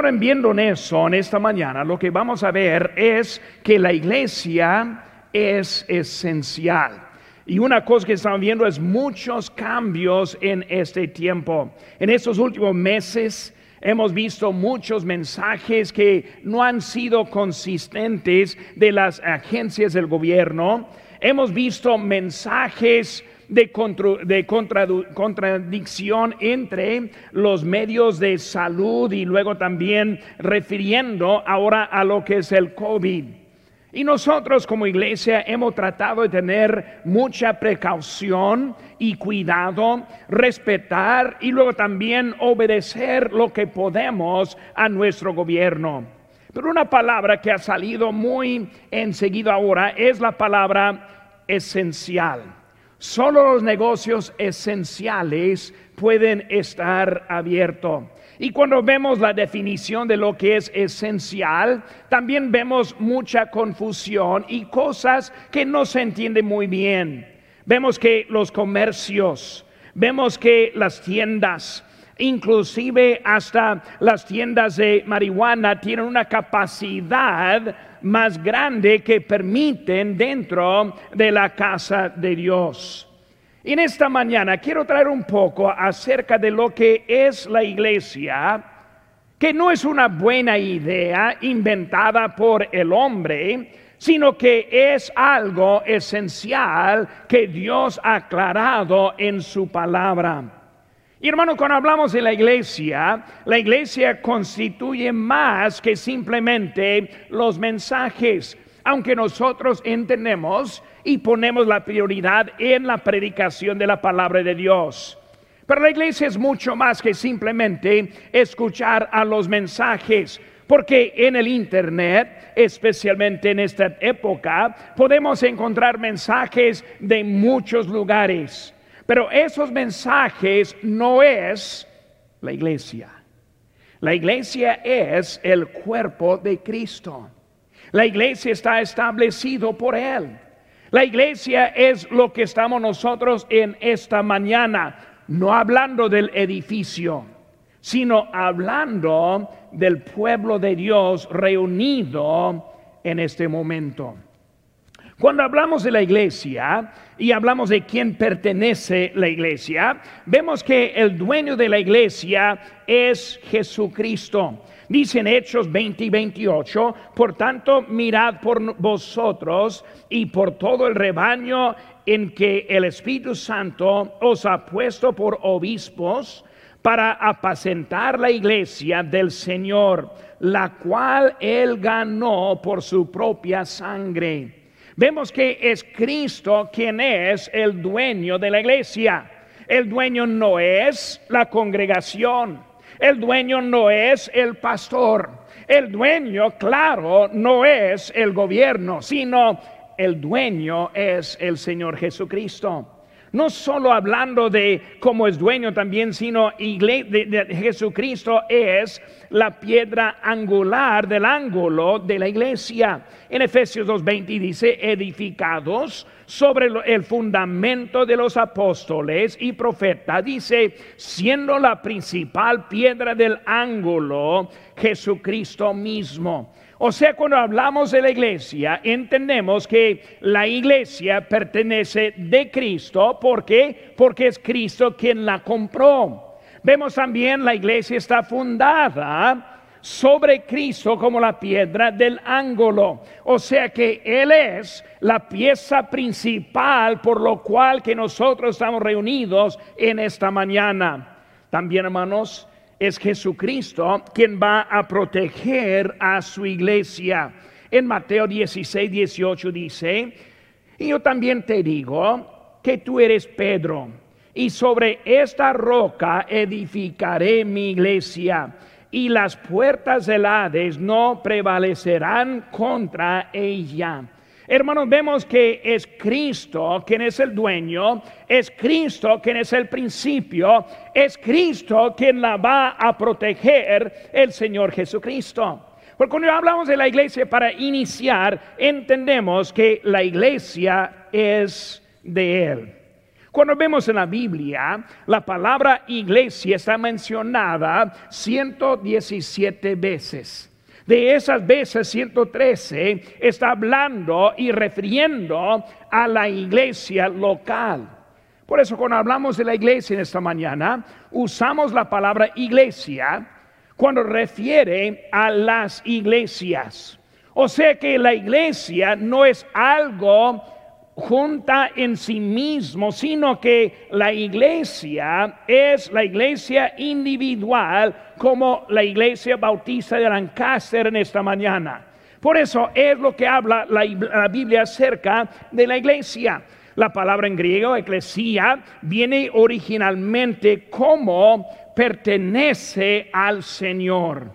ahora viendo en eso, en esta mañana, lo que vamos a ver es que la iglesia es esencial. Y una cosa que estamos viendo es muchos cambios en este tiempo. En estos últimos meses hemos visto muchos mensajes que no han sido consistentes de las agencias del gobierno. Hemos visto mensajes de, contradicción entre los medios de salud y luego también refiriendo ahora a lo que es el COVID. Y nosotros como iglesia hemos tratado de tener mucha precaución y cuidado, respetar y luego también obedecer lo que podemos a nuestro gobierno. Pero una palabra que ha salido muy enseguida ahora es la palabra esencial. Solo los negocios esenciales pueden estar abiertos. Y cuando vemos la definición de lo que es esencial, también vemos mucha confusión y cosas que no se entienden muy bien. Vemos que los comercios, vemos que las tiendas, inclusive hasta las tiendas de marihuana tienen una capacidad más grande que permiten dentro de la casa de Dios. En esta mañana quiero traer un poco acerca de lo que es la iglesia, que no es una buena idea inventada por el hombre, sino que es algo esencial que Dios ha aclarado en su palabra. Y hermano, cuando hablamos de la iglesia, la iglesia constituye más que simplemente los mensajes, aunque nosotros entendemos y ponemos la prioridad en la predicación de la palabra de Dios. Pero la iglesia es mucho más que simplemente escuchar a los mensajes, porque en el Internet, especialmente en esta época, podemos encontrar mensajes de muchos lugares. Pero esos mensajes no es la iglesia. La iglesia es el cuerpo de Cristo. La iglesia está establecido por Él. La iglesia es lo que estamos nosotros en esta mañana, no hablando del edificio, sino hablando del pueblo de Dios reunido en este momento. Cuando hablamos de la iglesia y hablamos de quién pertenece la iglesia, vemos que el dueño de la iglesia es Jesucristo. Dice en Hechos 20 y 28, por tanto, mirad por vosotros y por todo el rebaño en que el Espíritu Santo os ha puesto por obispos para apacentar la iglesia del Señor, la cual él ganó por su propia sangre vemos que es Cristo quien es el dueño de la iglesia. El dueño no es la congregación. El dueño no es el pastor. El dueño, claro, no es el gobierno, sino el dueño es el Señor Jesucristo no solo hablando de cómo es dueño también, sino de, Jesucristo es la piedra angular del ángulo de la iglesia. En Efesios 2.20 dice, edificados sobre el fundamento de los apóstoles y profetas, dice, siendo la principal piedra del ángulo Jesucristo mismo. O sea, cuando hablamos de la iglesia, entendemos que la iglesia pertenece de Cristo. ¿Por qué? Porque es Cristo quien la compró. Vemos también la iglesia está fundada sobre Cristo como la piedra del ángulo. O sea que Él es la pieza principal por lo cual que nosotros estamos reunidos en esta mañana. También, hermanos, es Jesucristo quien va a proteger a su iglesia. En Mateo 16, 18 dice, y yo también te digo que tú eres Pedro, y sobre esta roca edificaré mi iglesia, y las puertas del Hades no prevalecerán contra ella. Hermanos, vemos que es Cristo quien es el dueño, es Cristo quien es el principio, es Cristo quien la va a proteger, el Señor Jesucristo. Porque cuando hablamos de la iglesia para iniciar, entendemos que la iglesia es de Él. Cuando vemos en la Biblia, la palabra iglesia está mencionada 117 veces. De esas veces, 113 está hablando y refiriendo a la iglesia local. Por eso cuando hablamos de la iglesia en esta mañana, usamos la palabra iglesia cuando refiere a las iglesias. O sea que la iglesia no es algo junta en sí mismo, sino que la iglesia es la iglesia individual como la iglesia bautista de Lancaster en esta mañana. Por eso es lo que habla la, Biblia acerca de la iglesia. La palabra en griego, eclesia, viene originalmente como pertenece al Señor.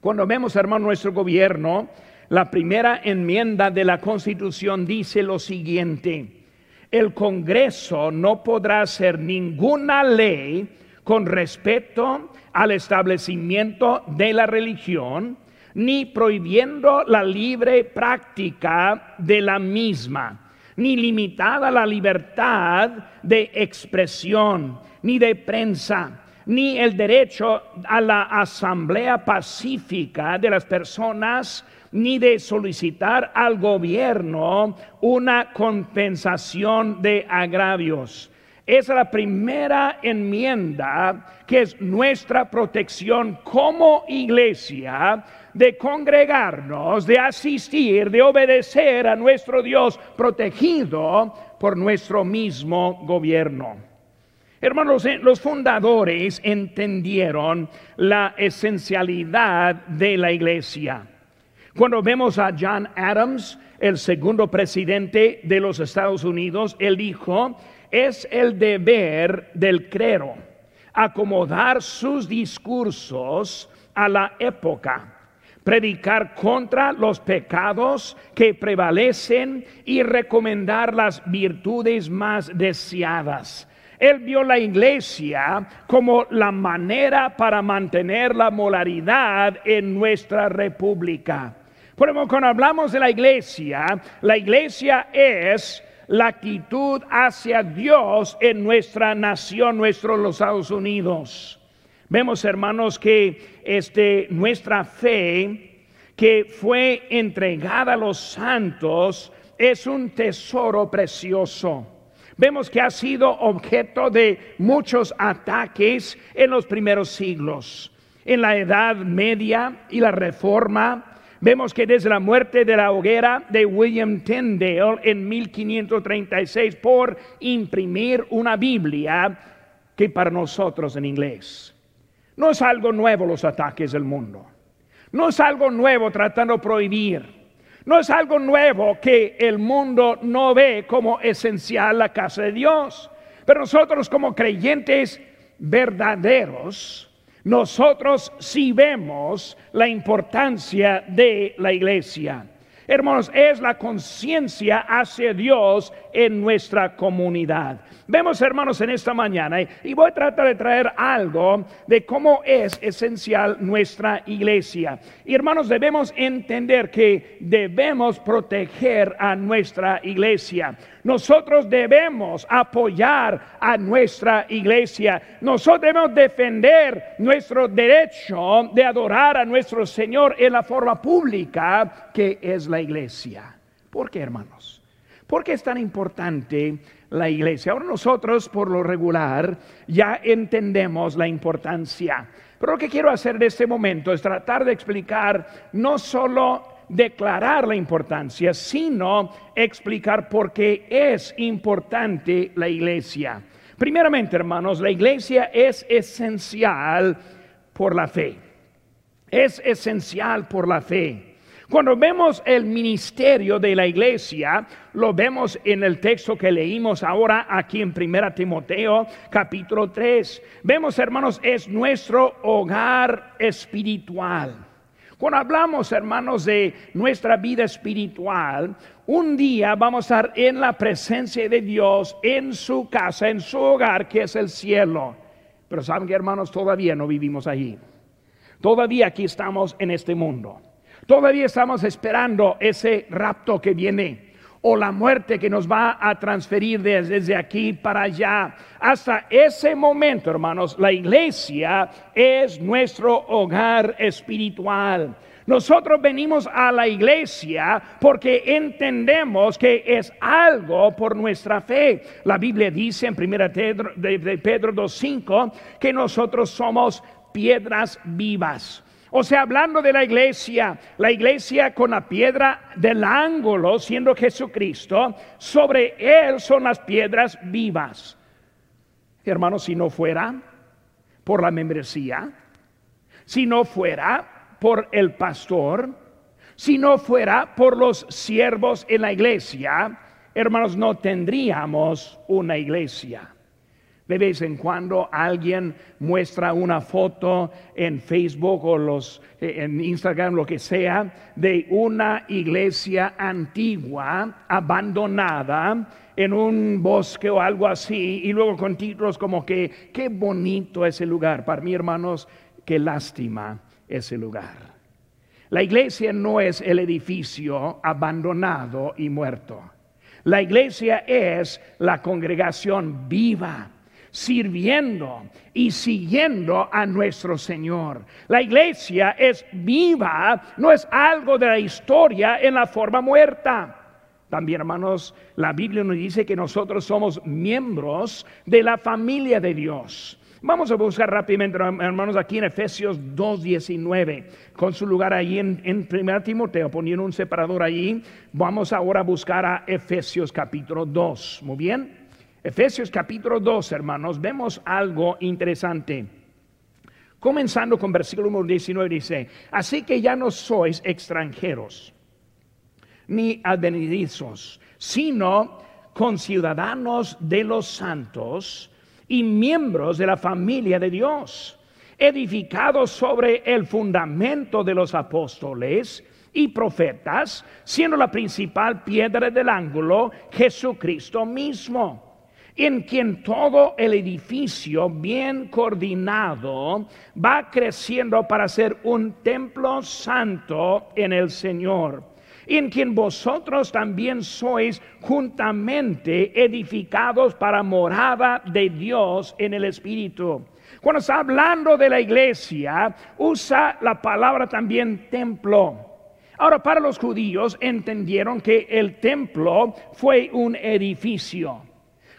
Cuando vemos, hermano, nuestro gobierno, la primera enmienda de la Constitución dice lo siguiente, el Congreso no podrá hacer ninguna ley con respecto al establecimiento de la religión, ni prohibiendo la libre práctica de la misma, ni limitada la libertad de expresión, ni de prensa, ni el derecho a la asamblea pacífica de las personas, ni de solicitar al gobierno una compensación de agravios. Es la primera enmienda que es nuestra protección como iglesia de congregarnos, de asistir, de obedecer a nuestro Dios protegido por nuestro mismo gobierno. Hermanos, eh, los fundadores entendieron la esencialidad de la iglesia. Cuando vemos a John Adams, el segundo presidente de los Estados Unidos, él dijo, es el deber del clero acomodar sus discursos a la época, predicar contra los pecados que prevalecen y recomendar las virtudes más deseadas él vio la iglesia como la manera para mantener la moralidad en nuestra república. Por ejemplo, cuando hablamos de la iglesia, la iglesia es la actitud hacia Dios en nuestra nación, nuestros Estados Unidos. Vemos, hermanos, que este, nuestra fe que fue entregada a los santos es un tesoro precioso vemos que ha sido objeto de muchos ataques en los primeros siglos. En la Edad Media y la Reforma, vemos que desde la muerte de la hoguera de William Tyndale en 1536 por imprimir una Biblia que para nosotros en inglés. No es algo nuevo los ataques del mundo. No es algo nuevo tratando de prohibir no es algo nuevo que el mundo no ve como esencial la casa de Dios. Pero nosotros como creyentes verdaderos, nosotros sí vemos la importancia de la iglesia. Hermanos, es la conciencia hacia Dios en nuestra comunidad. Vemos, hermanos, en esta mañana, y voy a tratar de traer algo de cómo es esencial nuestra iglesia. Y hermanos, debemos entender que debemos proteger a nuestra iglesia. Nosotros debemos apoyar a nuestra iglesia. Nosotros debemos defender nuestro derecho de adorar a nuestro Señor en la forma pública que es la iglesia. ¿Por qué, hermanos? ¿Por qué es tan importante la iglesia. Ahora nosotros, por lo regular, ya entendemos la importancia. Pero lo que quiero hacer en este momento es tratar de explicar no solo declarar la importancia, sino explicar por qué es importante la iglesia. Primeramente, hermanos, la iglesia es esencial por la fe. Es esencial por la fe. Cuando vemos el ministerio de la iglesia, lo vemos en el texto que leímos ahora aquí en 1 Timoteo capítulo 3. Vemos, hermanos, es nuestro hogar espiritual. Cuando hablamos, hermanos, de nuestra vida espiritual, un día vamos a estar en la presencia de Dios, en su casa, en su hogar, que es el cielo. Pero saben que, hermanos, todavía no vivimos allí. Todavía aquí estamos en este mundo. Todavía estamos esperando ese rapto que viene. o la muerte que nos va a transferir desde, aquí para allá. Hasta ese momento, hermanos, la iglesia es nuestro hogar espiritual. Nosotros venimos a la iglesia porque entendemos que es algo por nuestra fe. La Biblia dice en 1 Pedro, de Pedro 2.5 que nosotros somos piedras vivas. O sea, hablando de la iglesia, la iglesia con la piedra del ángulo, siendo Jesucristo, sobre él son las piedras vivas. Hermanos, si no fuera por la membresía, si no fuera por el pastor, si no fuera por los siervos en la iglesia, hermanos, no tendríamos una iglesia. De vez en cuando alguien muestra una foto en Facebook o eh, en Instagram, lo que sea, de una iglesia antigua, abandonada, en un bosque o algo así, y luego con títulos como que, qué bonito ese lugar. Para mí, hermanos, qué lástima ese lugar. La iglesia no es el edificio abandonado y muerto. La iglesia es la congregación viva sirviendo y siguiendo a nuestro Señor. La iglesia es viva, no es algo de la historia en la forma muerta. También, hermanos, la Biblia nos dice que nosotros somos miembros de la familia de Dios. Vamos a buscar rápidamente, hermanos, aquí en Efesios 2.19, con su lugar ahí en, en 1 Timoteo, poniendo un separador ahí. Vamos ahora a buscar a Efesios capítulo 2. Muy bien. Efesios capítulo 2, hermanos, vemos algo interesante. Comenzando con versículo 19 dice, así que ya no sois extranjeros ni advenedizos, sino conciudadanos de los santos y miembros de la familia de Dios, edificados sobre el fundamento de los apóstoles y profetas, siendo la principal piedra del ángulo Jesucristo mismo en quien todo el edificio bien coordinado va creciendo para ser un templo santo en el Señor, en quien vosotros también sois juntamente edificados para morada de Dios en el Espíritu. Cuando está hablando de la iglesia, usa la palabra también templo. Ahora, para los judíos entendieron que el templo fue un edificio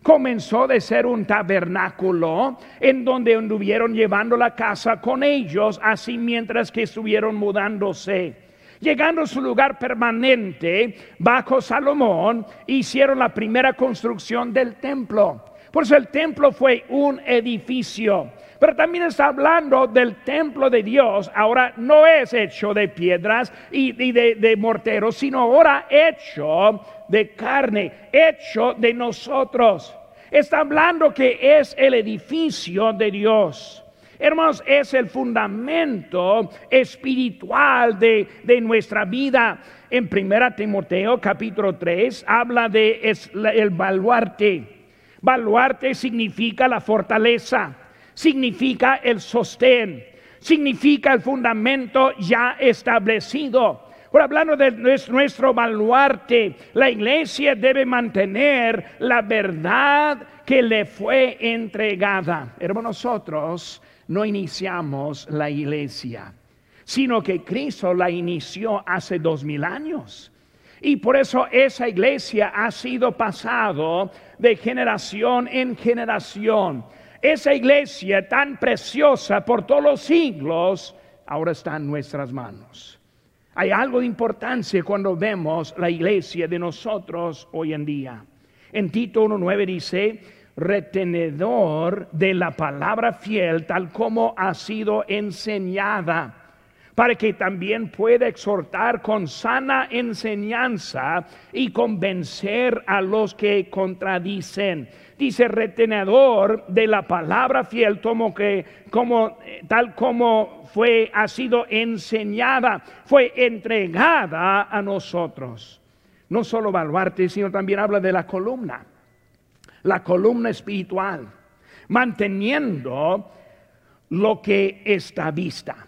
comenzó de ser un tabernáculo en donde anduvieron llevando la casa con ellos, así mientras que estuvieron mudándose. Llegando a su lugar permanente bajo Salomón, hicieron la primera construcción del templo. Por eso el templo fue un edificio. Pero también está hablando del templo de Dios. Ahora no es hecho de piedras y, de, de morteros, sino ahora hecho de carne, hecho de nosotros. Está hablando que es el edificio de Dios. Hermanos, es el fundamento espiritual de, nuestra vida. En 1 Timoteo capítulo 3 habla de el baluarte. Baluarte significa la fortaleza significa el sostén, significa el fundamento ya establecido. Por hablando de nuestro baluarte, la iglesia debe mantener la verdad que le fue entregada. Hermanos, nosotros no iniciamos la iglesia, sino que Cristo la inició hace dos mil años. Y por eso esa iglesia ha sido pasado de generación en generación. Esa iglesia tan preciosa por todos los siglos, ahora está en nuestras manos. Hay algo de importancia cuando vemos la iglesia de nosotros hoy en día. En Tito 1.9 dice, retenedor de la palabra fiel tal como ha sido enseñada para que también pueda exhortar con sana enseñanza y convencer a los que contradicen. Dice retenedor de la palabra fiel, como que como tal como fue ha sido enseñada, fue entregada a nosotros. No solo baluarte, sino también habla de la columna, la columna espiritual, manteniendo lo que está vista.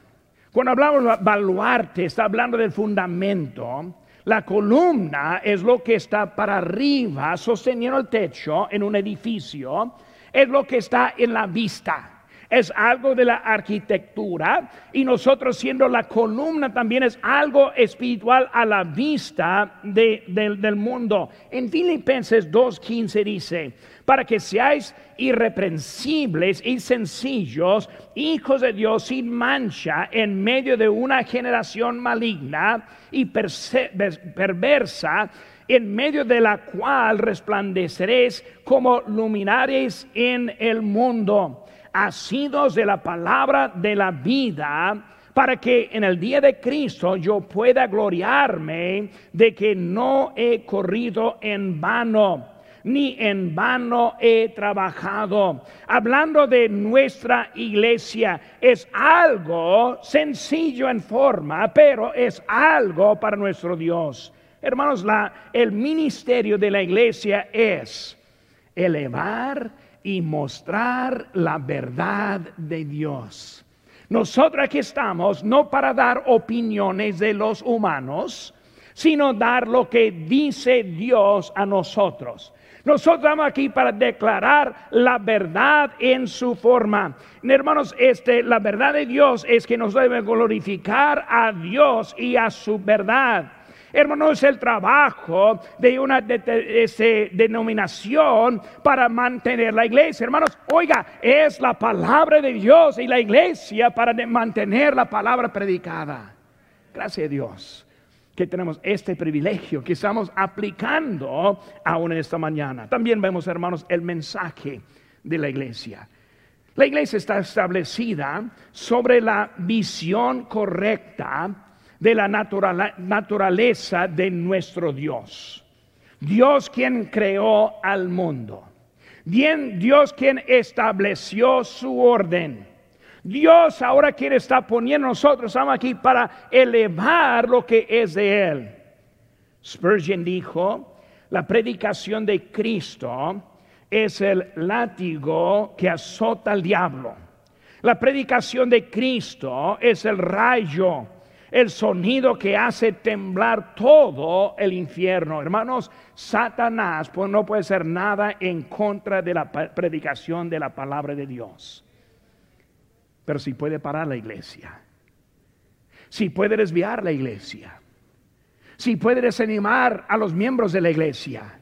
Cuando hablamos de baluarte, está hablando del fundamento. La columna es lo que está para arriba, sosteniendo el techo en un edificio, es lo que está en la vista es algo de la arquitectura y nosotros siendo la columna también es algo espiritual a la vista del mundo. En Filipenses 2.15 dice, para que seáis irreprensibles y sencillos, hijos de Dios sin mancha en medio de una generación maligna y perversa, en medio de la cual resplandeceréis como luminares en el mundo, asidos de la palabra de la vida, para que en el día de Cristo yo pueda gloriarme de que no he corrido en vano ni en vano he trabajado. Hablando de nuestra iglesia, es algo sencillo en forma, pero es algo para nuestro Dios. Hermanos, la, el ministerio de la iglesia es elevar y mostrar la verdad de Dios. Nosotros aquí estamos no para dar opiniones de los humanos, sino dar lo que dice Dios a nosotros. Nosotros estamos aquí para declarar la verdad en su forma. Hermanos, este, la verdad de Dios es que nos debe glorificar a Dios y a su verdad. Hermanos, el trabajo de una denominación para mantener la iglesia. Hermanos, oiga, es la palabra de Dios y la iglesia para mantener la palabra predicada. Gracias a Dios que tenemos este privilegio que estamos aplicando aún en esta mañana. También vemos, hermanos, el mensaje de la iglesia. La iglesia está establecida sobre la visión correcta de la naturaleza de nuestro Dios. Dios quien creó al mundo. Dios quien estableció su orden Dios ahora quiere estar poniendo nosotros, estamos aquí para elevar lo que es de Él. Spurgeon dijo, la predicación de Cristo es el látigo que azota al diablo. La predicación de Cristo es el rayo, el sonido que hace temblar todo el infierno. Hermanos, Satanás pues, no puede ser nada en contra de la predicación de la palabra de Dios pero si puede parar la iglesia, si puede desviar la iglesia, si puede desanimar a los miembros de la iglesia,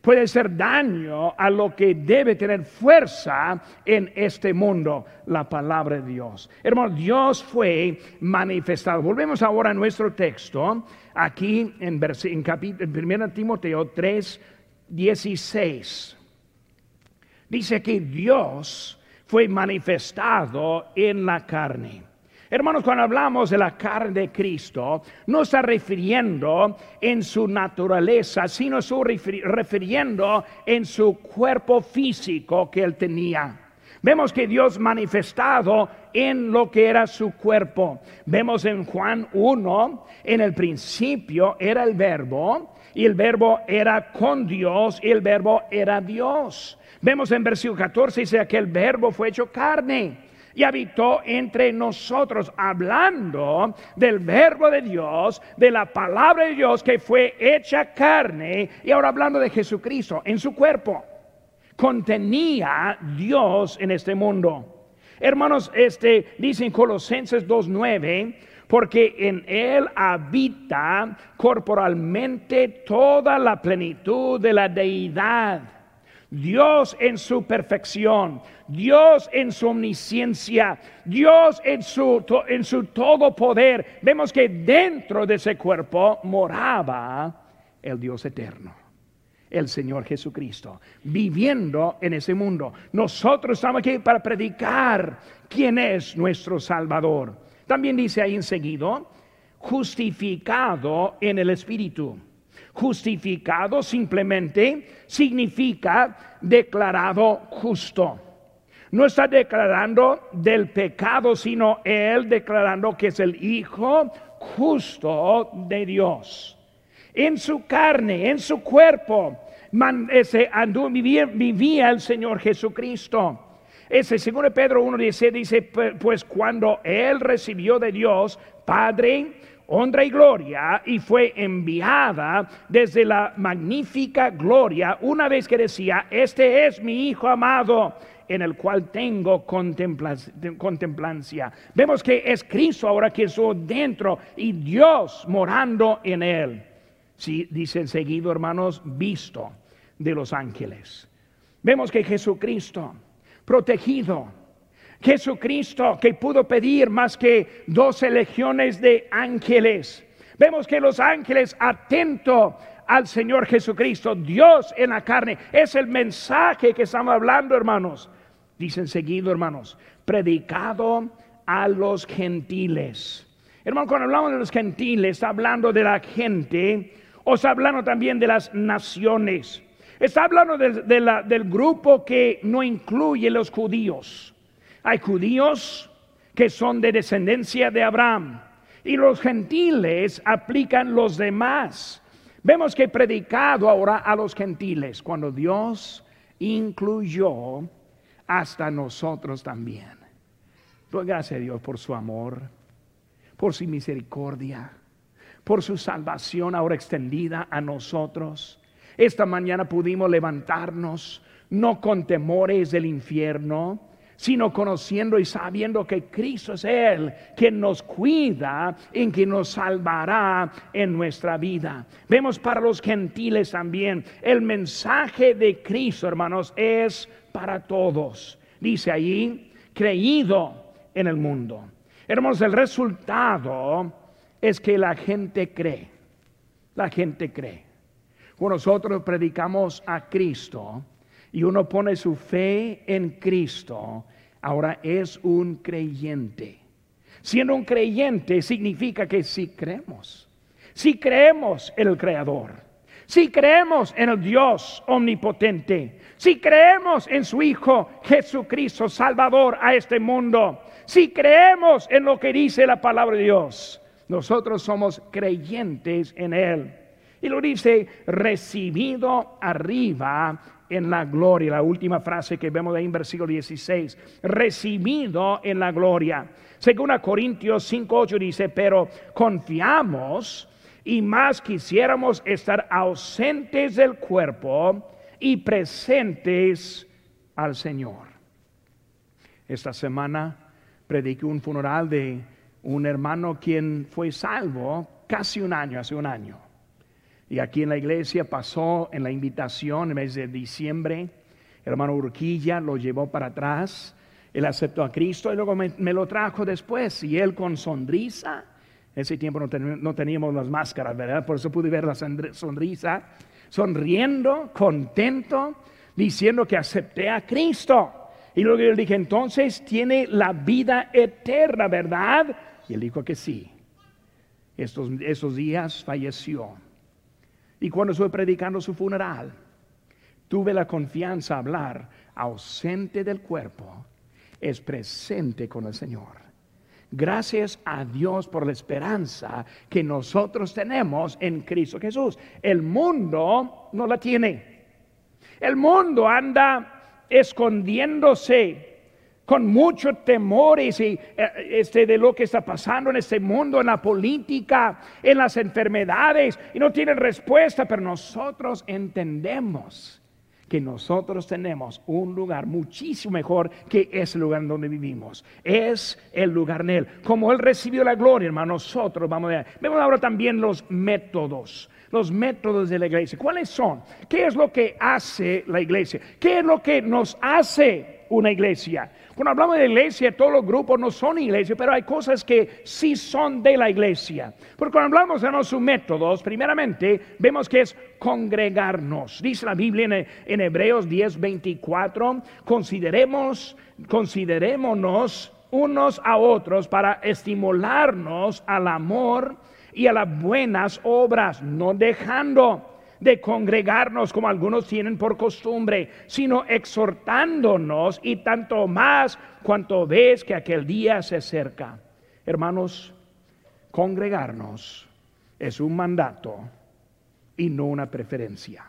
puede hacer daño a lo que debe tener fuerza en este mundo, la palabra de Dios. Hermano, Dios fue manifestado. Volvemos ahora a nuestro texto, aquí en, en, en 1 Timoteo 3, 16. Dice que Dios fue manifestado en la carne. Hermanos, cuando hablamos de la carne de Cristo, no está refiriendo en su naturaleza, sino está refiriendo en su cuerpo físico que él tenía. Vemos que Dios manifestado en lo que era su cuerpo. Vemos en Juan 1, en el principio era el verbo, y el verbo era con Dios, y el verbo era Dios. Vemos en versículo 14 dice que el verbo fue hecho carne y habitó entre nosotros, hablando del verbo de Dios, de la palabra de Dios que fue hecha carne, y ahora hablando de Jesucristo en su cuerpo. Contenía Dios en este mundo. Hermanos, este dice en Colosenses 2:9, porque en él habita corporalmente toda la plenitud de la deidad Dios en su perfección, Dios en su omnisciencia, Dios en su, en su todo poder. Vemos que dentro de ese cuerpo moraba el Dios eterno, el Señor Jesucristo, viviendo en ese mundo. Nosotros estamos aquí para predicar quién es nuestro Salvador. También dice ahí enseguida, justificado en el Espíritu. Justificado simplemente significa declarado justo. No está declarando del pecado, sino él declarando que es el Hijo justo de Dios. En su carne, en su cuerpo, vivía, vivía el Señor Jesucristo. Ese segundo Pedro 1.17 dice, pues cuando él recibió de Dios, Padre, honra y gloria y fue enviada desde la magnífica gloria una vez que decía, este es mi Hijo amado en el cual tengo contemplancia. Vemos que es Cristo ahora que es dentro y Dios morando en él. Sí, dice seguido, hermanos, visto de los ángeles. Vemos que Jesucristo, protegido, Jesucristo que pudo pedir más que doce legiones de ángeles. Vemos que los ángeles atento al Señor Jesucristo, Dios en la carne, es el mensaje que estamos hablando, hermanos. Dicen seguido, hermanos, predicado a los gentiles. Hermano, cuando hablamos de los gentiles, está hablando de la gente o está hablando también de las naciones. Está hablando del grupo que no incluye los judíos. Hay judíos que son de descendencia de Abraham y los gentiles aplican los demás. Vemos que predicado ahora a los gentiles cuando Dios incluyó hasta nosotros también. gracias a Dios por su amor, por su misericordia por su salvación ahora extendida a nosotros. Esta mañana pudimos levantarnos no con temores del infierno, sino conociendo y sabiendo que Cristo es Él quien nos cuida y quien nos salvará en nuestra vida. Vemos para los gentiles también, el mensaje de Cristo, hermanos, es para todos. Dice allí, creído en el mundo. Hermanos, el resultado es que la gente cree. La gente cree. Cuando nosotros predicamos a Cristo y uno pone su fe en Cristo, ahora es un creyente. Siendo un creyente significa que si creemos, si creemos en el Creador, si creemos en el Dios omnipotente, si creemos en su Hijo Jesucristo, Salvador a este mundo, si creemos en lo que dice la palabra de Dios, nosotros somos creyentes en Él. Y lo dice, recibido arriba en la gloria. La última frase que vemos ahí en versículo 16, recibido en la gloria. Según a Corintios 5.8 dice, pero confiamos y más quisiéramos estar ausentes del cuerpo y presentes al Señor. Esta semana prediqué un funeral de un hermano quien fue salvo casi un año, hace un año. Y aquí en la iglesia pasó en la invitación en el mes de diciembre. El hermano Urquilla lo llevó para atrás. Él aceptó a Cristo y luego me, lo trajo después. Y él con sonrisa. En ese tiempo no, teníamos las máscaras, ¿verdad? Por eso pude ver la sonrisa. Sonriendo, contento, diciendo que acepté a Cristo. Y luego yo le dije, entonces tiene la vida eterna, ¿verdad? Y él dijo que sí. Estos, esos días falleció. Y cuando estuve predicando su funeral, tuve la confianza a hablar, ausente del cuerpo, es presente con el Señor. Gracias a Dios por la esperanza que nosotros tenemos en Cristo Jesús. El mundo no la tiene. El mundo anda escondiéndose con mucho temores y, eh, este, de lo que está pasando en este mundo, en la política, en las enfermedades, y no tienen respuesta, pero nosotros entendemos que nosotros tenemos un lugar muchísimo mejor que ese lugar donde vivimos. Es el lugar en Él. Como Él recibió la gloria, hermano, nosotros vamos a ver. Vemos ahora también los métodos los métodos de la iglesia. ¿Cuáles son? ¿Qué es lo que hace la iglesia? ¿Qué es lo que nos hace una iglesia? Cuando hablamos de iglesia, todos los grupos no son iglesia, pero hay cosas que sí son de la iglesia. Porque cuando hablamos de nuestros métodos, primeramente vemos que es congregarnos. Dice la Biblia en, en Hebreos 10, 24, consideremos, considerémonos unos a otros para estimularnos al amor y a las buenas obras, no dejando de congregarnos como algunos tienen por costumbre, sino exhortándonos y tanto más cuanto ves que aquel día se acerca. Hermanos, congregarnos es un mandato y no una preferencia.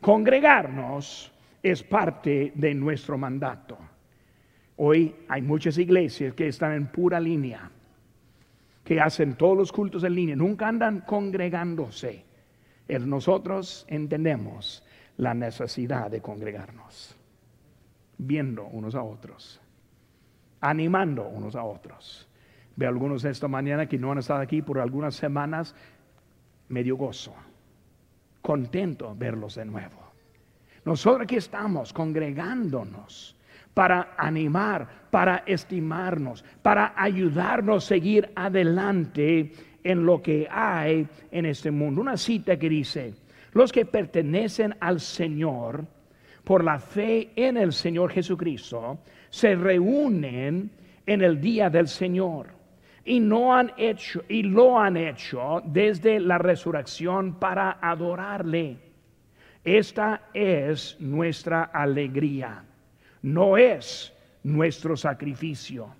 Congregarnos es parte de nuestro mandato. Hoy hay muchas iglesias que están en pura línea que hacen todos los cultos en línea, nunca andan congregándose. Nosotros entendemos la necesidad de congregarnos, viendo unos a otros, animando unos a otros. Ve algunos esta mañana que no han estado aquí por algunas semanas, medio gozo, contento verlos de nuevo. Nosotros aquí estamos congregándonos para animar, para estimarnos, para ayudarnos a seguir adelante en lo que hay en este mundo. Una cita que dice, los que pertenecen al Señor por la fe en el Señor Jesucristo se reúnen en el día del Señor y no han hecho y lo han hecho desde la resurrección para adorarle. Esta es nuestra alegría no es nuestro sacrificio.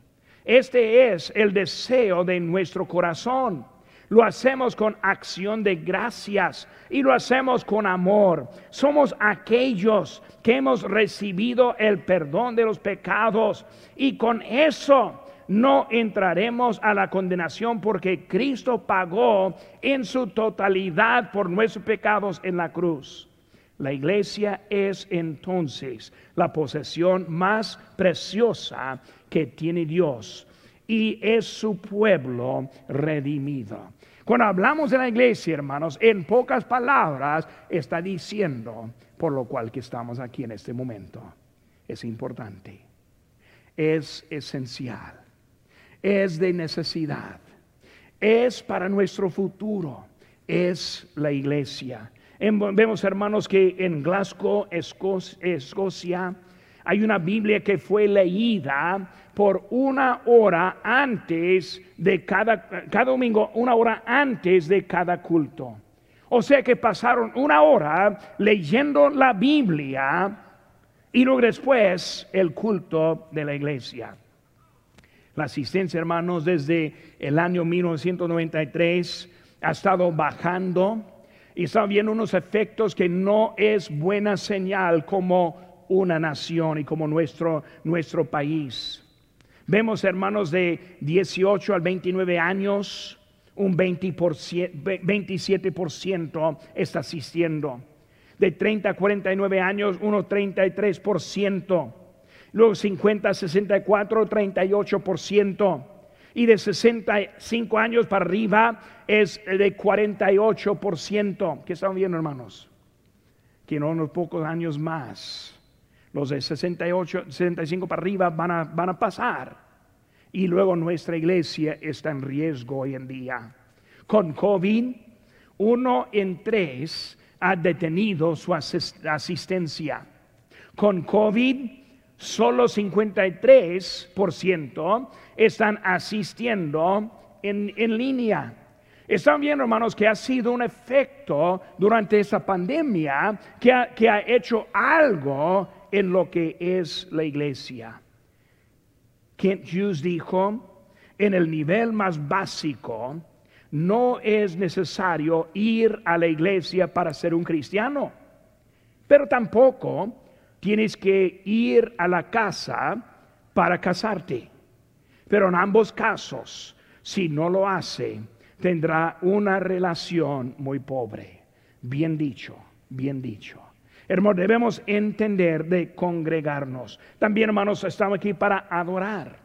Este es el deseo de nuestro corazón. Lo hacemos con acción de gracias y lo hacemos con amor. Somos aquellos que hemos recibido el perdón de los pecados y con eso no entraremos a la condenación porque Cristo pagó en su totalidad por nuestros pecados en la cruz. La iglesia es entonces la posesión más preciosa que tiene Dios y es su pueblo redimido. Cuando hablamos de la iglesia, hermanos, en pocas palabras está diciendo por lo cual que estamos aquí en este momento. Es importante, es esencial, es de necesidad, es para nuestro futuro, es la iglesia. Vemos, hermanos, que en Glasgow, Escocia, hay una Biblia que fue leída por una hora antes de cada, cada domingo, una hora antes de cada culto. O sea que pasaron una hora leyendo la Biblia y luego después el culto de la iglesia. La asistencia, hermanos, desde el año 1993 ha estado bajando y están viendo unos efectos que no es buena señal como una nación y como nuestro, nuestro país. Vemos hermanos de 18 al 29 años, un 20 27% está asistiendo. De 30 a 49 años, uno 33%. Luego 50 a 64, 38% y de 65 años para arriba es de 48%. ¿Qué están viendo, hermanos? Que en unos pocos años más, los de 68, 65 para arriba van a, van a pasar. Y luego nuestra iglesia está en riesgo hoy en día. Con COVID, uno en tres ha detenido su asistencia. Con COVID, solo 53% están asistiendo en, línea. Están viendo, hermanos, que ha sido un efecto durante esa pandemia que ha, que ha hecho algo en lo que es la iglesia. Kent Hughes dijo, en el nivel más básico, no es necesario ir a la iglesia para ser un cristiano, pero tampoco tienes que ir a la casa para casarte. Pero en ambos casos, si no lo hace, tendrá una relación muy pobre. Bien dicho, bien dicho. Hermanos, debemos entender de congregarnos. También, hermanos, estamos aquí para adorar.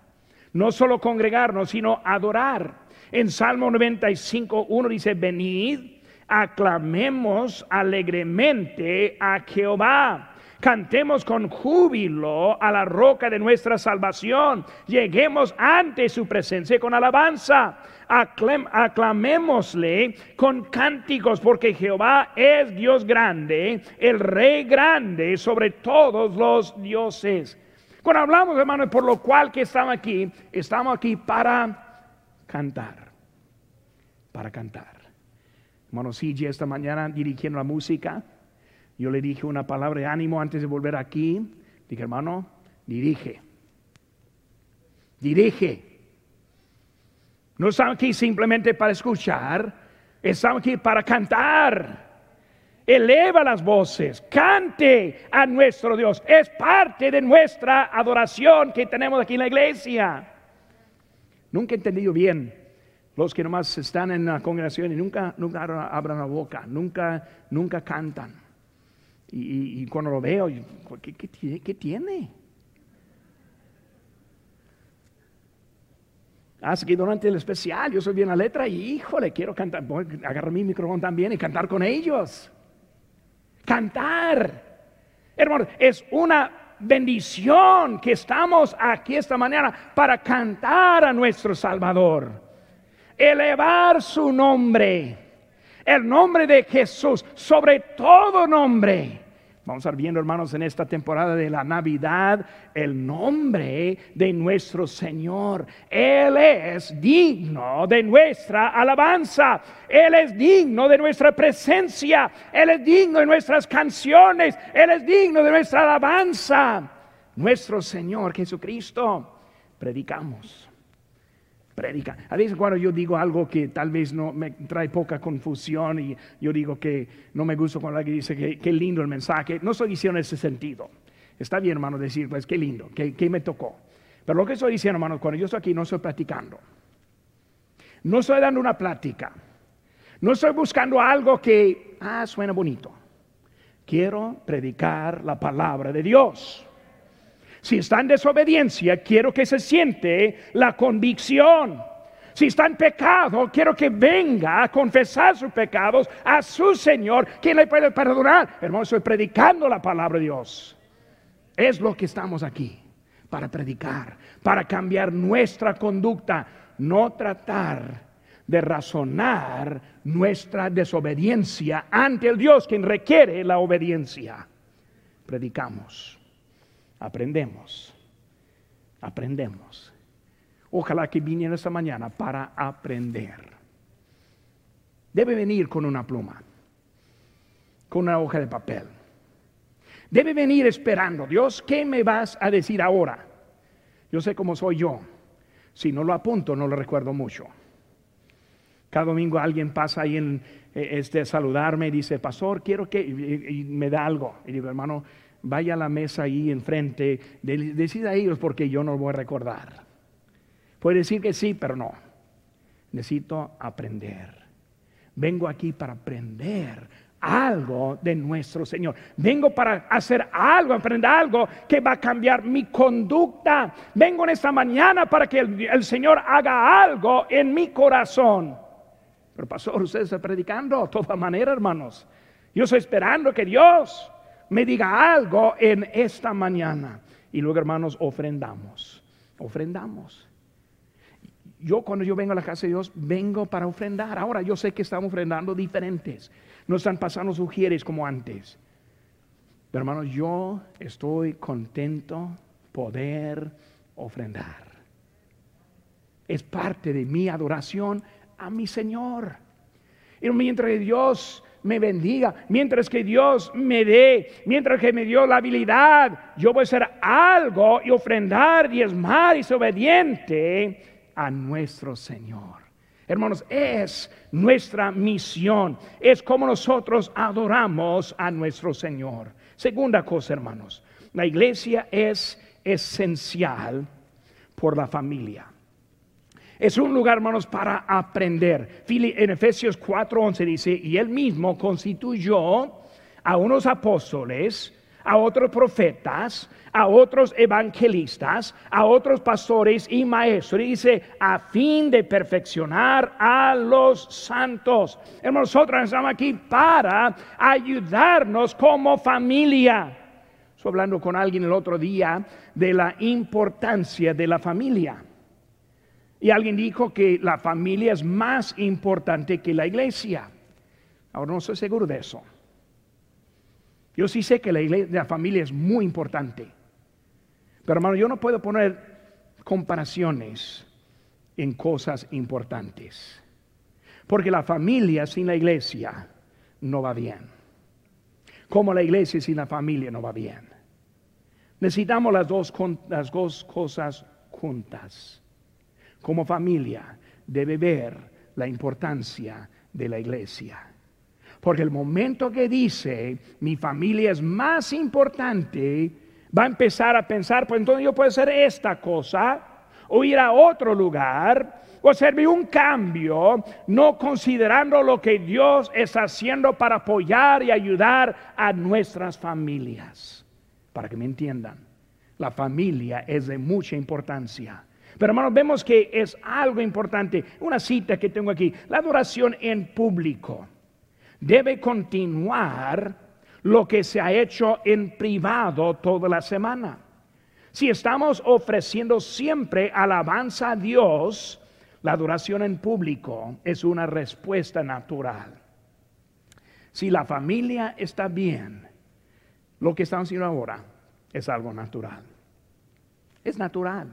No solo congregarnos, sino adorar. En Salmo 95, 1 dice, venid, aclamemos alegremente a Jehová Cantemos con júbilo a la roca de nuestra salvación. Lleguemos ante su presencia con alabanza. Aclamémosle con cánticos, porque Jehová es Dios grande, el Rey grande sobre todos los dioses. Cuando hablamos, hermanos, por lo cual que estamos aquí, estamos aquí para cantar. Para cantar. Hermano ya esta mañana dirigiendo la música. Yo le dije una palabra de ánimo antes de volver aquí. Dije, hermano, dirige. Dirige. No estamos aquí simplemente para escuchar, estamos aquí para cantar. Eleva las voces, cante a nuestro Dios. Es parte de nuestra adoración que tenemos aquí en la iglesia. Nunca he entendido bien Los que nomás están en la congregación y nunca, nunca abran la boca, nunca, nunca cantan. Y, cuando lo veo, ¿qué, qué, tiene? Así que durante el especial yo soy bien la letra y híjole, quiero cantar, voy a agarrar mi micrófono también y cantar con ellos. Cantar. Hermano, es una bendición que estamos aquí esta mañana para cantar a nuestro Salvador. Elevar su nombre. El nombre de Jesús sobre todo nombre Vamos a estar viendo, hermanos, en esta temporada de la Navidad, el nombre de nuestro Señor. Él es digno de nuestra alabanza. Él es digno de nuestra presencia. Él es digno de nuestras canciones. Él es digno de nuestra alabanza. Nuestro Señor Jesucristo. Predicamos predica. A veces cuando yo digo algo que tal vez no me trae poca confusión y yo digo que no me gusta cuando alguien dice que qué lindo el mensaje, no estoy diciendo en ese sentido. Está bien, hermano, decir, pues qué lindo, qué, me tocó. Pero lo que estoy diciendo, hermano, cuando yo estoy aquí no estoy platicando. No estoy dando una plática. No estoy buscando algo que, ah, suena bonito. Quiero predicar la palabra de Dios. Si está en desobediencia, quiero que se siente la convicción. Si está en pecado, quiero que venga a confesar sus pecados a su Señor, quien le puede perdonar. Hermano, estoy predicando la palabra de Dios. Es lo que estamos aquí, para predicar, para cambiar nuestra conducta, no tratar de razonar nuestra desobediencia ante el Dios quien requiere la obediencia. Predicamos aprendemos, aprendemos. Ojalá que viniera esta mañana para aprender. Debe venir con una pluma, con una hoja de papel. Debe venir esperando, Dios, ¿qué me vas a decir ahora? Yo sé cómo soy yo. Si no lo apunto, no lo recuerdo mucho. Cada domingo alguien pasa ahí en eh, este saludarme y dice, pastor, quiero que y me da algo. Y digo, hermano, vaya a la mesa ahí enfrente, decida a ellos porque yo no lo voy a recordar. Puede decir que sí, pero no. Necesito aprender. Vengo aquí para aprender algo de nuestro Señor. Vengo para hacer algo, aprender algo que va a cambiar mi conducta. Vengo en esta mañana para que el, Señor haga algo en mi corazón. Pero pastor, usted está predicando de toda manera, hermanos. Yo estoy esperando que Dios me diga algo en esta mañana. Y luego, hermanos, ofrendamos. Ofrendamos. Yo cuando yo vengo a la casa de Dios, vengo para ofrendar. Ahora yo sé que estamos ofrendando diferentes. No están pasando sugieres como antes. Pero hermanos, yo estoy contento poder ofrendar. Es parte de mi adoración a mi Señor. Y mientras Dios me bendiga, mientras que Dios me dé, mientras que me dio la habilidad, yo voy a hacer algo y ofrendar, diezmar y ser obediente a nuestro Señor. Hermanos, es nuestra misión, es como nosotros adoramos a nuestro Señor. Segunda cosa, hermanos, la iglesia es esencial por la familia. Es un lugar, hermanos, para aprender. En Efesios 4:11 dice, y él mismo constituyó a unos apóstoles, a otros profetas, a otros evangelistas, a otros pastores y maestros. dice, a fin de perfeccionar a los santos. Nosotros estamos aquí para ayudarnos como familia. Estoy hablando con alguien el otro día de la importancia de la familia. Y alguien dijo que la familia es más importante que la iglesia. Ahora no estoy seguro de eso. Yo sí sé que la, la familia es muy importante. Pero hermano, yo no puedo poner comparaciones en cosas importantes. Porque la familia sin la iglesia no va bien. Como la iglesia sin la familia no va bien. Necesitamos las dos, las dos cosas juntas como familia debe ver la importancia de la iglesia. Porque el momento que dice mi familia es más importante, va a empezar a pensar, pues entonces yo puedo hacer esta cosa, o ir a otro lugar o hacerme un cambio, no considerando lo que Dios está haciendo para apoyar y ayudar a nuestras familias. Para que me entiendan, la familia es de mucha importancia. Pero hermanos, vemos que es algo importante. Una cita que tengo aquí, la adoración en público debe continuar lo que se ha hecho en privado toda la semana. Si estamos ofreciendo siempre alabanza a Dios, la adoración en público es una respuesta natural. Si la familia está bien, lo que estamos haciendo ahora es algo natural. Es natural.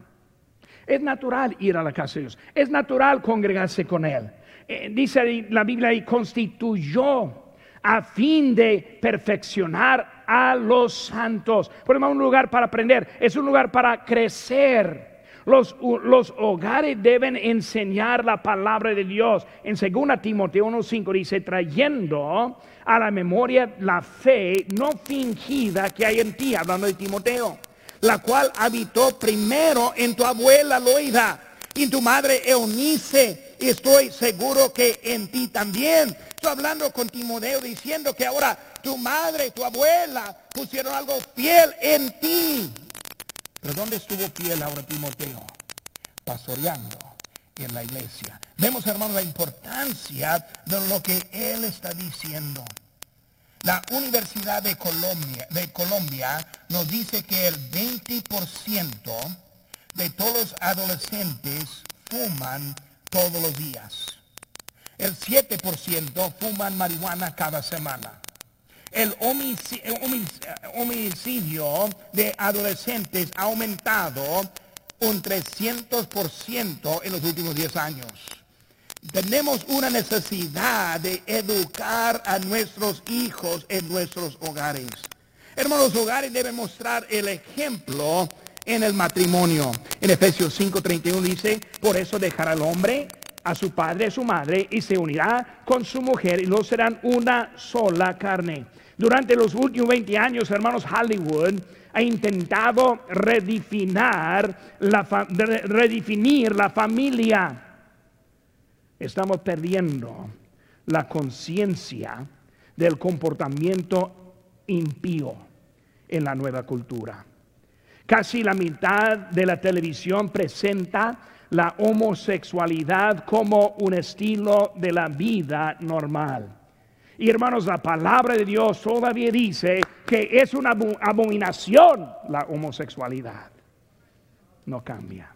Es natural ir a la casa de Dios. Es natural congregarse con Él. Eh, dice la Biblia y constituyó a fin de perfeccionar a los santos. Por un lugar para aprender, es un lugar para crecer. Los, los, hogares deben enseñar la palabra de Dios. En 2 Timoteo 1.5 dice, trayendo a la memoria la fe no fingida que hay en ti, hablando de Timoteo, la cual habitó primero en tu abuela Loida y en tu madre Eunice. Y estoy seguro que en ti también. Estoy hablando con Timoteo diciendo que ahora tu madre, tu abuela pusieron algo fiel en ti. Pero ¿dónde estuvo fiel ahora Timoteo? Pastoreando en la iglesia. Vemos, hermanos, la importancia de lo que él está diciendo. La Universidad de Colombia, de Colombia nos dice que el 20% de todos los adolescentes fuman todos los días. El 7% fuman marihuana cada semana el homicidio de adolescentes ha aumentado un 300% en los últimos 10 años. Tenemos una necesidad de educar a nuestros hijos en nuestros hogares. Hermanos, los hogares deben mostrar el ejemplo en el matrimonio. En Efesios 5:31 dice, por eso dejará al hombre a su padre a su madre y se unirá con su mujer y no serán una sola carne. Durante los últimos 20 años, hermanos, Hollywood ha intentado redefinir la, redefinir la familia. Estamos perdiendo la conciencia del comportamiento impío en la nueva cultura. Casi la mitad de la televisión presenta la homosexualidad como un estilo de la vida normal. Y hermanos, la palabra de Dios todavía dice que es una abominación la homosexualidad. No cambia.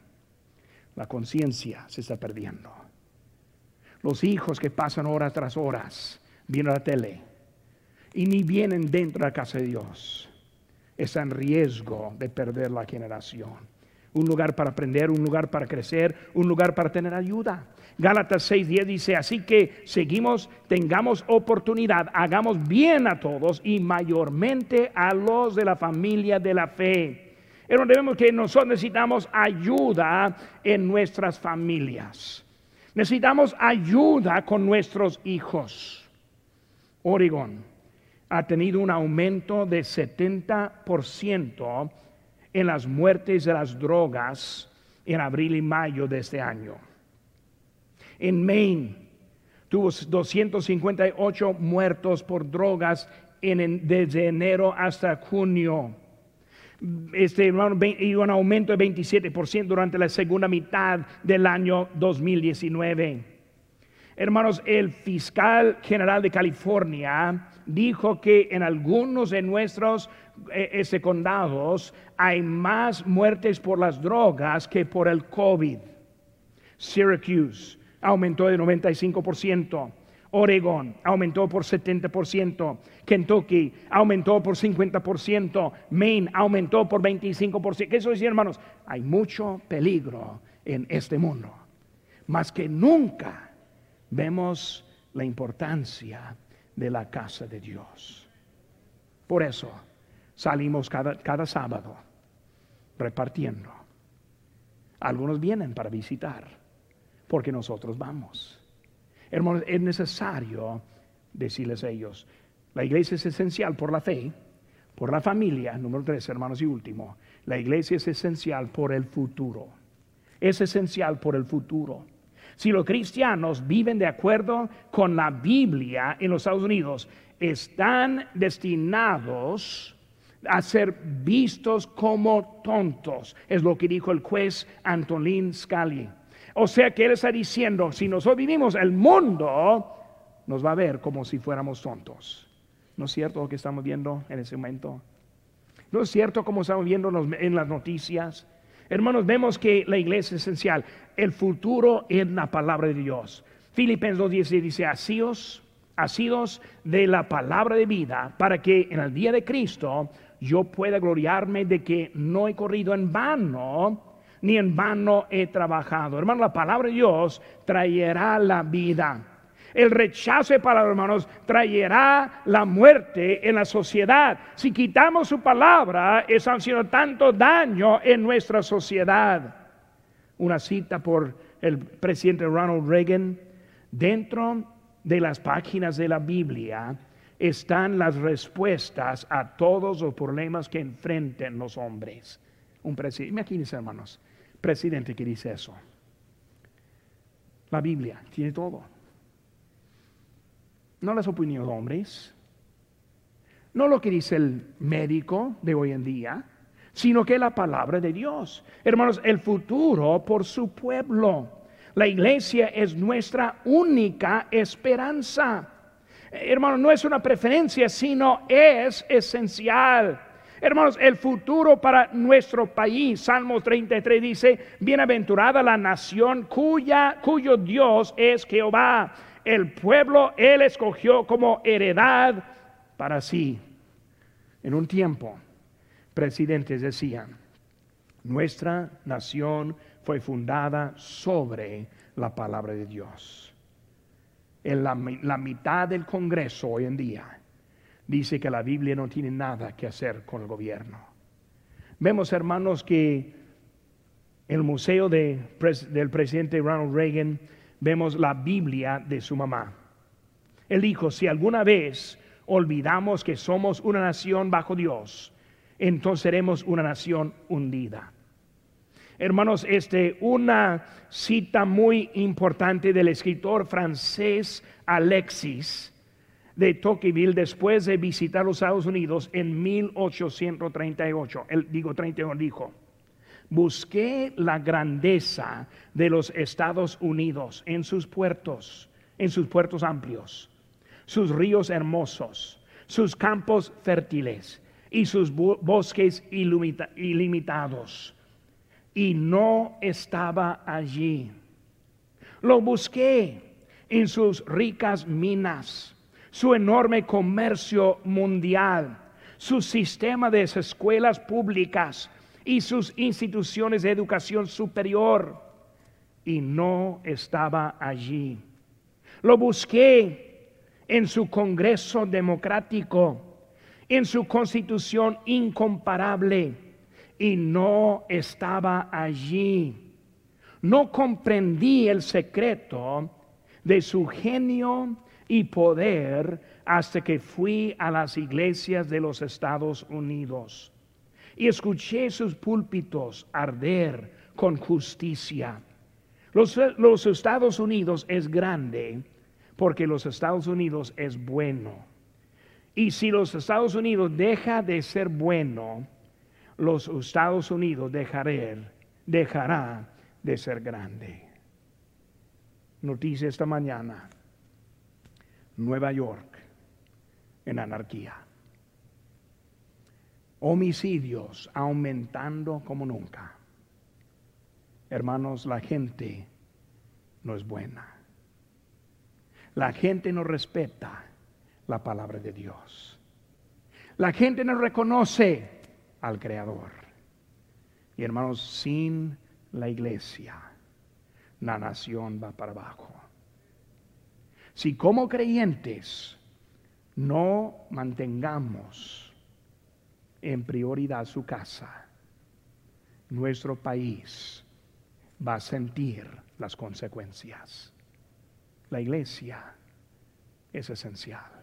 La conciencia se está perdiendo. Los hijos que pasan horas tras horas viendo la tele y ni vienen dentro de la casa de Dios, están en riesgo de perder la generación un lugar para aprender, un lugar para crecer, un lugar para tener ayuda. Gálatas 6:10 dice, así que seguimos, tengamos oportunidad, hagamos bien a todos y mayormente a los de la familia de la fe. Es donde vemos que nosotros necesitamos ayuda en nuestras familias. Necesitamos ayuda con nuestros hijos. Oregon ha tenido un aumento de 70% en las muertes de las drogas en abril y mayo de este año. En Maine tuvo 258 muertos por drogas desde enero hasta junio. Este, y un aumento de 27% durante la segunda mitad del año 2019. Hermanos, el fiscal general de California dijo que en algunos de nuestros eh, condados hay más muertes por las drogas que por el COVID. Syracuse aumentó de 95%. Oregon aumentó por 70%, Kentucky aumentó por 50%, Maine aumentó por 25%. ¿Qué eso dice, hermanos? Hay mucho peligro en este mundo. Más que nunca vemos la importancia de la casa de Dios. Por eso salimos cada, sábado repartiendo. Algunos vienen para visitar, porque nosotros vamos. Hermanos, es necesario decirles a ellos, la iglesia es esencial por la fe, por la familia, número tres, hermanos, y último, la iglesia es esencial por el futuro. Es esencial por el futuro. Si los cristianos viven de acuerdo con la Biblia en los Estados Unidos, están destinados a ser vistos como tontos. Es lo que dijo el juez Antolín Scali. O sea que él está diciendo, si nosotros vivimos el mundo, nos va a ver como si fuéramos tontos. ¿No es cierto lo que estamos viendo en ese momento? ¿No es cierto como estamos viendo en las noticias? Hermanos, vemos que la iglesia es esencial. El futuro en la palabra de Dios. Filipenses 2.10 dice, asíos, asidos de la palabra de vida, para que en el día de Cristo yo pueda gloriarme de que no he corrido en vano, ni en vano he trabajado. Hermano, la palabra de Dios traerá la vida. El rechazo de palabra, hermanos, traerá la muerte en la sociedad. Si quitamos su palabra, están haciendo tanto daño en nuestra sociedad. Una cita por el presidente Ronald Reagan. Dentro de las páginas de la Biblia están las respuestas a todos los problemas que enfrenten los hombres. Un presidente, imagínense hermanos, presidente que dice eso. La Biblia tiene todo. No las opiniones de hombres, no lo que dice el médico de hoy en día, sino que la palabra de Dios. Hermanos, el futuro por su pueblo. La iglesia es nuestra única esperanza. Hermano, no es una preferencia, sino es esencial. Hermanos, el futuro para nuestro país, Salmo 33 dice, bienaventurada la nación cuyo Dios es Jehová. El pueblo él escogió como heredad para sí. En un tiempo, presidentes decían, nuestra nación fue fundada sobre la palabra de Dios en la, mitad del Congreso hoy en día dice que la Biblia no tiene nada que hacer con el gobierno. Vemos, hermanos, que el museo del presidente Ronald Reagan vemos la Biblia de su mamá. Él dijo, si alguna vez olvidamos que somos una nación bajo Dios, entonces seremos una nación hundida. Hermanos, este, una cita muy importante del escritor francés Alexis de Tocqueville después de visitar los Estados Unidos en 1838. Él digo 31 dijo, busqué la grandeza de los Estados Unidos en sus puertos, en sus puertos amplios, sus ríos hermosos, sus campos fértiles y sus bosques ilimitados y no estaba allí. Lo busqué en sus ricas minas, su enorme comercio mundial, su sistema de escuelas públicas y sus instituciones de educación superior y no estaba allí. Lo busqué en su Congreso Democrático, en su constitución incomparable y no estaba allí. No comprendí el secreto de su genio y poder hasta que fui a las iglesias de los Estados Unidos y escuché sus púlpitos arder con justicia. Los, Estados Unidos es grande porque los Estados Unidos es bueno. Y si los Estados Unidos deja de ser bueno, los Estados Unidos dejará de ser grande. Noticia esta mañana, Nueva York en anarquía. Homicidios aumentando como nunca. Hermanos, la gente no es buena. La gente no respeta la palabra de Dios. La gente no reconoce al Creador. Y hermanos, sin la iglesia, la nación va para abajo. Si como creyentes no mantengamos en prioridad su casa, nuestro país va a sentir las consecuencias. La iglesia es esencial.